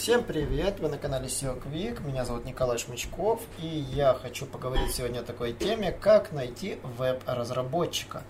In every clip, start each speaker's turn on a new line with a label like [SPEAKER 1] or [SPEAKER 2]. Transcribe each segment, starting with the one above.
[SPEAKER 1] Всем привет! Вы на канале SEO Quick. Меня зовут Николай Шмычков, и я хочу поговорить сегодня о такой теме, как найти веб-разработчика.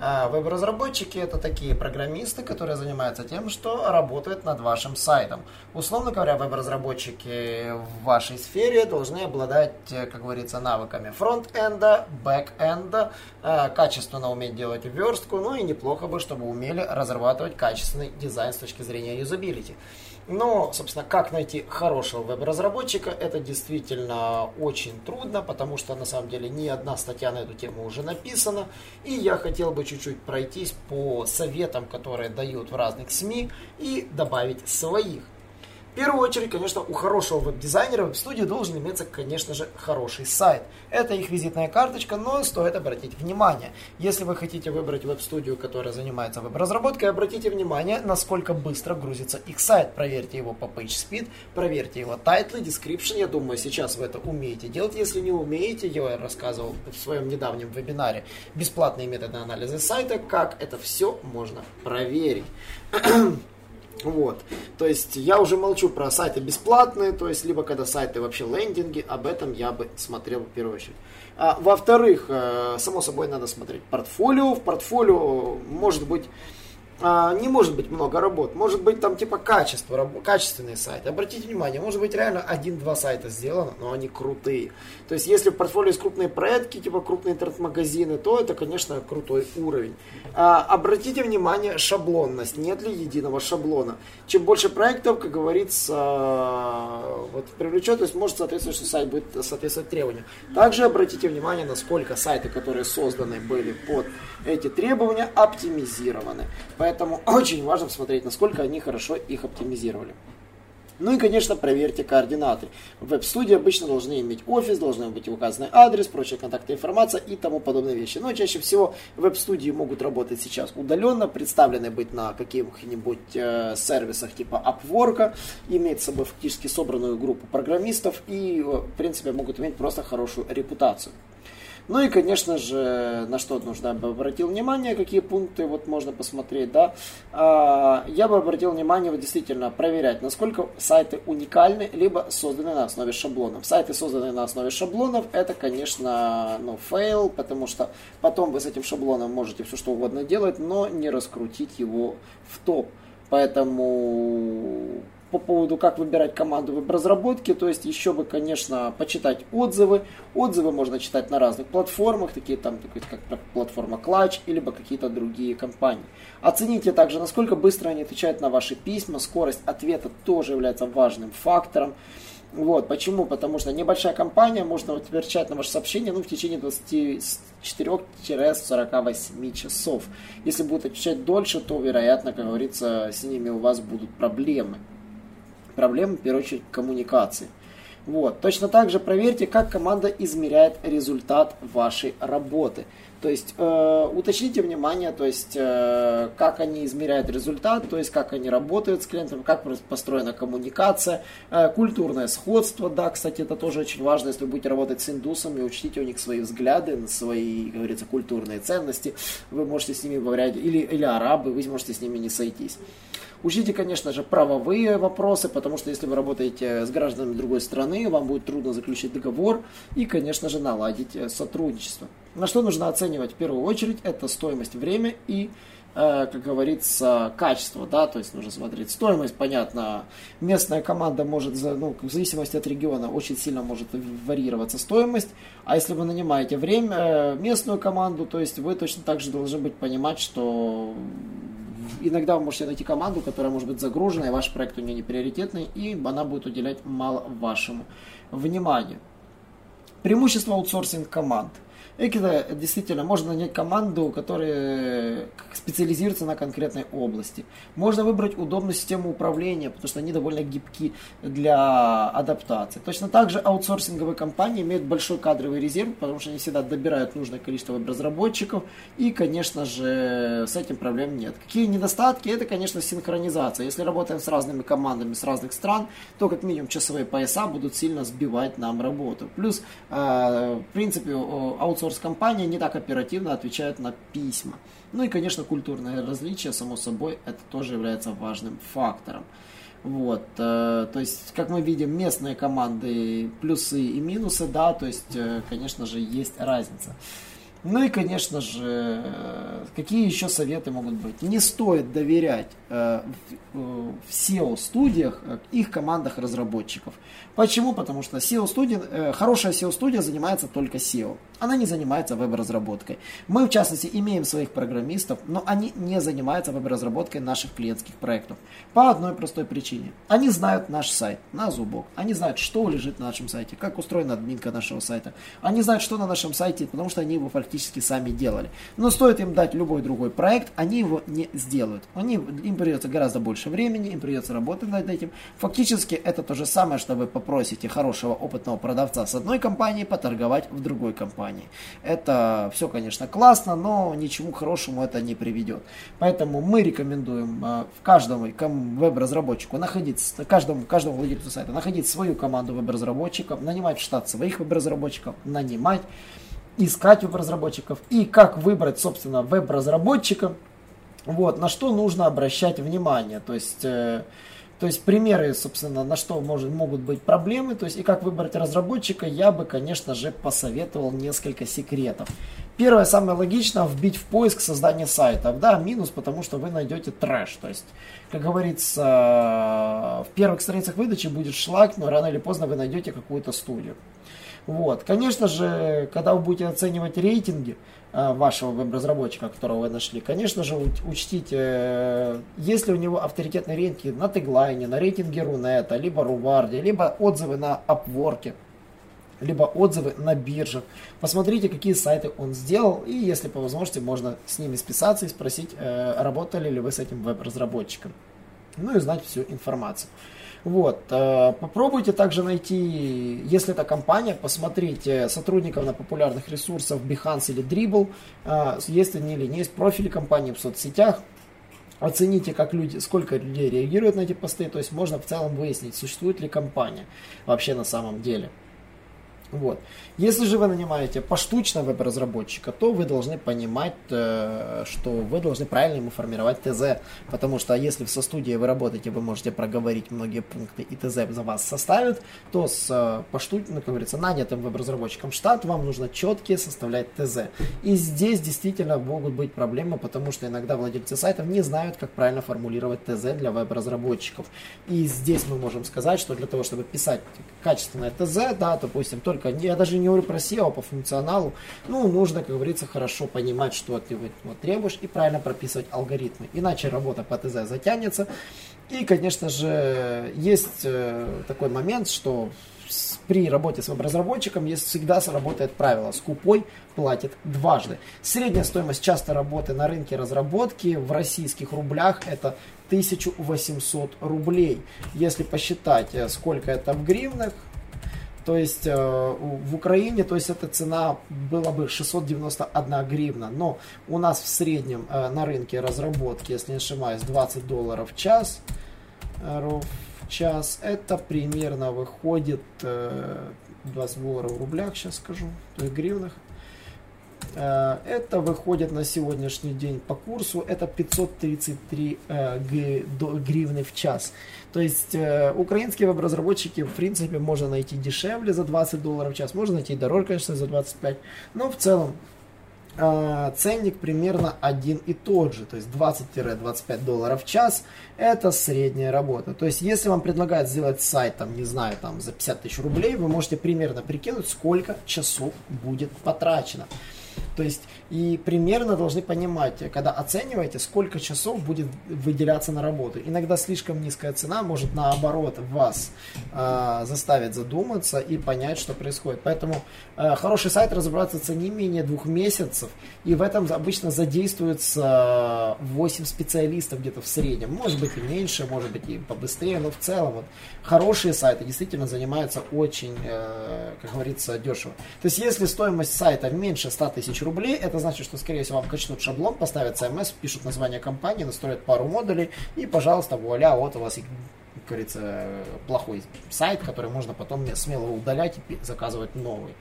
[SPEAKER 1] А, веб-разработчики это такие программисты, которые занимаются тем, что работают над вашим сайтом. Условно говоря, веб-разработчики в вашей сфере должны обладать, как говорится, навыками фронт-энда, бэк-энда, а, качественно уметь делать верстку, ну и неплохо бы, чтобы умели разрабатывать качественный дизайн с точки зрения юзабилити. Но, собственно, как найти хорошего веб-разработчика, это действительно очень трудно, потому что на самом деле ни одна статья на эту тему уже написана. И я хотел бы чуть-чуть пройтись по советам, которые дают в разных СМИ, и добавить своих. В первую очередь, конечно, у хорошего веб-дизайнера веб-студии должен иметься, конечно же, хороший сайт. Это их визитная карточка, но стоит обратить внимание. Если вы хотите выбрать веб-студию, которая занимается веб-разработкой, обратите внимание, насколько быстро грузится их сайт. Проверьте его по PageSpeed, проверьте его тайтлы, description. Я думаю, сейчас вы это умеете делать. Если не умеете, я рассказывал в своем недавнем вебинаре бесплатные методы анализа сайта, как это все можно проверить. Вот. То есть я уже молчу про сайты бесплатные, то есть либо когда сайты вообще лендинги, об этом я бы смотрел в первую очередь. А, во-вторых, э, само собой надо смотреть портфолио. В портфолио может быть а, не может быть много работ. Может быть там типа качество, качественные сайты. Обратите внимание, может быть реально один-два сайта сделано, но они крутые. То есть если в портфолио есть крупные проекты, типа крупные интернет-магазины, то это, конечно, крутой уровень. А, обратите внимание, шаблонность. Нет ли единого шаблона? Чем больше проектов, как говорится, вот привлечет, то есть может соответствовать, что сайт будет соответствовать требованиям. Также обратите внимание, насколько сайты, которые созданы были под эти требования, оптимизированы. Поэтому Поэтому очень важно посмотреть, насколько они хорошо их оптимизировали. Ну и, конечно, проверьте координаты. Веб-студии обычно должны иметь офис, должны быть указанный адрес, прочие контакты, информация и тому подобные вещи. Но чаще всего веб-студии могут работать сейчас удаленно, представлены быть на каких-нибудь э, сервисах типа Upwork, иметь с собой фактически собранную группу программистов и, в принципе, могут иметь просто хорошую репутацию. Ну и, конечно же, на что нужно бы обратил внимание, какие пункты вот можно посмотреть, да. А, я бы обратил внимание, вот действительно, проверять, насколько сайты уникальны, либо созданы на основе шаблонов. Сайты, созданные на основе шаблонов, это, конечно, ну, фейл, потому что потом вы с этим шаблоном можете все что угодно делать, но не раскрутить его в топ. Поэтому по поводу, как выбирать команду веб-разработки. То есть еще бы, конечно, почитать отзывы. Отзывы можно читать на разных платформах, такие там, как платформа Clutch, либо какие-то другие компании. Оцените также, насколько быстро они отвечают на ваши письма. Скорость ответа тоже является важным фактором. Вот, почему? Потому что небольшая компания может отвечать на ваше сообщение ну, в течение 24-48 часов. Если будут отвечать дольше, то, вероятно, как говорится, с ними у вас будут проблемы проблемы, в первую очередь, коммуникации. Вот. Точно так же проверьте, как команда измеряет результат вашей работы. То есть э, уточните внимание, то есть э, как они измеряют результат, то есть как они работают с клиентом, как построена коммуникация, э, культурное сходство, да, кстати, это тоже очень важно, если вы будете работать с индусами, учтите у них свои взгляды, свои, как говорится, культурные ценности, вы можете с ними говорить, или, или арабы, вы можете с ними не сойтись. Учите, конечно же, правовые вопросы, потому что если вы работаете с гражданами другой страны, вам будет трудно заключить договор и, конечно же, наладить э, сотрудничество. На что нужно оценивать в первую очередь, это стоимость, время и э, как говорится, качество, да, то есть нужно смотреть стоимость, понятно, местная команда может, ну, в зависимости от региона, очень сильно может варьироваться стоимость, а если вы нанимаете время, э, местную команду, то есть вы точно так же должны быть понимать, что иногда вы можете найти команду, которая может быть загружена, и ваш проект у нее не приоритетный, и она будет уделять мало вашему вниманию. Преимущество аутсорсинг команд. Это действительно можно нанять команду, которая специализируется на конкретной области. Можно выбрать удобную систему управления, потому что они довольно гибки для адаптации. Точно так же аутсорсинговые компании имеют большой кадровый резерв, потому что они всегда добирают нужное количество веб-разработчиков, и, конечно же, с этим проблем нет. Какие недостатки? Это, конечно, синхронизация. Если работаем с разными командами с разных стран, то как минимум часовые пояса будут сильно сбивать нам работу. Плюс, э, в принципе, аутсорс-компания не так оперативно отвечает на письма. Ну и, конечно, культурное различие, само собой, это тоже является важным фактором. Вот, э, то есть, как мы видим, местные команды плюсы и минусы, да, то есть, э, конечно же, есть разница. Ну и, конечно же, какие еще советы могут быть? Не стоит доверять э, в SEO-студиях э, их командах разработчиков. Почему? Потому что SEO-студия, э, хорошая SEO-студия занимается только SEO. Она не занимается веб-разработкой. Мы, в частности, имеем своих программистов, но они не занимаются веб-разработкой наших клиентских проектов. По одной простой причине. Они знают наш сайт на зубок. Они знают, что лежит на нашем сайте, как устроена админка нашего сайта. Они знают, что на нашем сайте, потому что они его практически сами делали. Но стоит им дать любой другой проект, они его не сделают. Они, им придется гораздо больше времени, им придется работать над этим. Фактически это то же самое, что вы попросите хорошего опытного продавца с одной компании поторговать в другой компании. Это все, конечно, классно, но ничему хорошему это не приведет. Поэтому мы рекомендуем э, в каждому веб-разработчику находить, каждому, каждому владельцу сайта находить свою команду веб-разработчиков, нанимать в штат своих веб-разработчиков, нанимать искать веб-разработчиков и как выбрать, собственно, веб-разработчика, вот, на что нужно обращать внимание. То есть, э, то есть примеры, собственно, на что может, могут быть проблемы, то есть и как выбрать разработчика, я бы, конечно же, посоветовал несколько секретов. Первое, самое логичное, вбить в поиск создание сайтов. Да, минус, потому что вы найдете трэш. То есть, как говорится, в первых страницах выдачи будет шлак, но рано или поздно вы найдете какую-то студию. Вот. Конечно же, когда вы будете оценивать рейтинги вашего веб-разработчика, которого вы нашли, конечно же, учтите, э, есть ли у него авторитетные рейтинги на теглайне, на рейтинге Рунета, либо Руварде, либо отзывы на Upwork, либо отзывы на биржах. Посмотрите, какие сайты он сделал, и если по возможности, можно с ними списаться и спросить, э, работали ли вы с этим веб-разработчиком. Ну и знать всю информацию. Вот. Э, попробуйте также найти, если это компания, посмотрите сотрудников на популярных ресурсах Behance или Dribble, э, есть они или не есть профили компании в соцсетях, оцените, как люди, сколько людей реагируют на эти посты, то есть можно в целом выяснить, существует ли компания вообще на самом деле. Вот. Если же вы нанимаете поштучно веб-разработчика, то вы должны понимать, э, что вы должны правильно ему формировать ТЗ, потому что если в состудии вы работаете, вы можете проговорить многие пункты и ТЗ за вас составят, то с э, поштучно, как говорится, нанятым веб-разработчиком штат вам нужно четкие составлять ТЗ. И здесь действительно могут быть проблемы, потому что иногда владельцы сайтов не знают, как правильно формулировать ТЗ для веб-разработчиков. И здесь мы можем сказать, что для того, чтобы писать качественное ТЗ, да, допустим, только, я даже не говорю про SEO, а по функционалу, ну, нужно, как говорится, хорошо понимать, что ты вот, требуешь и правильно прописывать алгоритмы. Иначе работа по ТЗ затянется. И, конечно же, есть э, такой момент, что при работе с веб-разработчиком есть всегда сработает правило «скупой платит дважды». Средняя стоимость часто работы на рынке разработки в российских рублях это 1800 рублей. Если посчитать, э, сколько это в гривнах, то есть э, в Украине, то есть эта цена была бы 691 гривна, но у нас в среднем э, на рынке разработки, если не ошибаюсь, 20 долларов в час, э, в час, это примерно выходит э, 20 долларов в рублях, сейчас скажу, то есть гривнах, Э, это выходит на сегодняшний день по курсу, это 533 э, гривны в час. То есть э, украинские веб-разработчики, в принципе, можно найти дешевле за 20 долларов в час, можно найти дороже, конечно, за 25, но в целом ценник примерно один и тот же, то есть 20-25 долларов в час, это средняя работа. То есть если вам предлагают сделать сайт, там, не знаю, там, за 50 тысяч рублей, вы можете примерно прикинуть, сколько часов будет потрачено. То есть и примерно должны понимать, когда оцениваете, сколько часов будет выделяться на работу. Иногда слишком низкая цена может наоборот вас э, заставить задуматься и понять, что происходит. Поэтому э, хороший сайт разрабатывается не менее двух месяцев, и в этом обычно задействуется 8 специалистов где-то в среднем. Может быть и меньше, может быть и побыстрее, но в целом вот, хорошие сайты действительно занимаются очень, э, как говорится, дешево. То есть если стоимость сайта меньше 100 тысяч рублей, это значит, что, скорее всего, вам качнут шаблон, поставят CMS, пишут название компании, настроят пару модулей, и, пожалуйста, вуаля, вот у вас, как говорится, плохой сайт, который можно потом смело удалять и заказывать новый.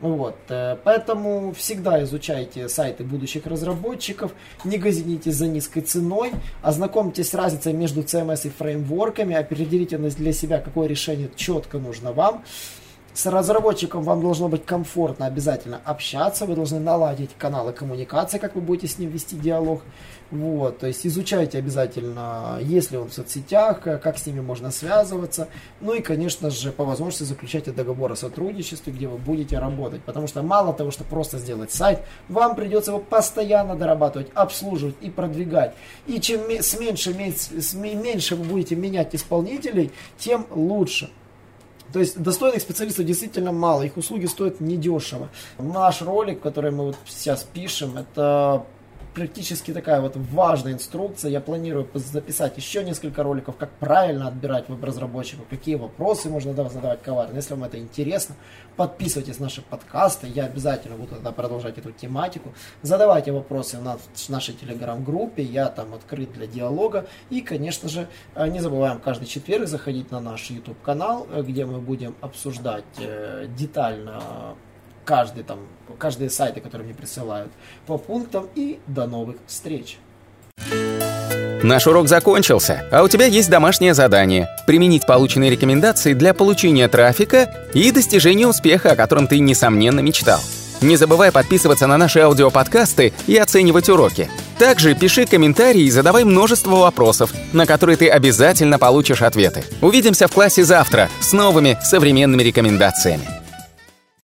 [SPEAKER 1] Вот, э, поэтому всегда изучайте сайты будущих разработчиков, не газинитесь за низкой ценой, ознакомьтесь с разницей между CMS и фреймворками, определите для себя, какое решение четко нужно вам. С разработчиком вам должно быть комфортно обязательно общаться, вы должны наладить каналы коммуникации, как вы будете с ним вести диалог. Вот, то есть изучайте обязательно, есть ли он в соцсетях, как с ними можно связываться. Ну и, конечно же, по возможности заключайте договор о сотрудничестве, где вы будете работать. Потому что мало того, что просто сделать сайт, вам придется его постоянно дорабатывать, обслуживать и продвигать. И чем с меньше, с меньше вы будете менять исполнителей, тем лучше. То есть достойных специалистов действительно мало, их услуги стоят недешево. Наш ролик, который мы вот сейчас пишем, это практически такая вот важная инструкция. Я планирую записать еще несколько роликов, как правильно отбирать веб-разработчиков, какие вопросы можно задавать коварно. Если вам это интересно, подписывайтесь на наши подкасты. Я обязательно буду тогда продолжать эту тематику. Задавайте вопросы в нашей телеграм-группе. Я там открыт для диалога. И, конечно же, э, не забываем каждый четверг заходить на наш YouTube-канал, э, где мы будем обсуждать э, детально каждый там, каждые сайты, которые мне присылают по пунктам. И до новых встреч!
[SPEAKER 2] Наш урок закончился, а у тебя есть домашнее задание – применить полученные рекомендации для получения трафика и достижения успеха, о котором ты, несомненно, мечтал. Не забывай подписываться на наши аудиоподкасты и оценивать уроки. Также пиши комментарии и задавай множество вопросов, на которые ты обязательно получишь ответы. Увидимся в классе завтра с новыми современными рекомендациями.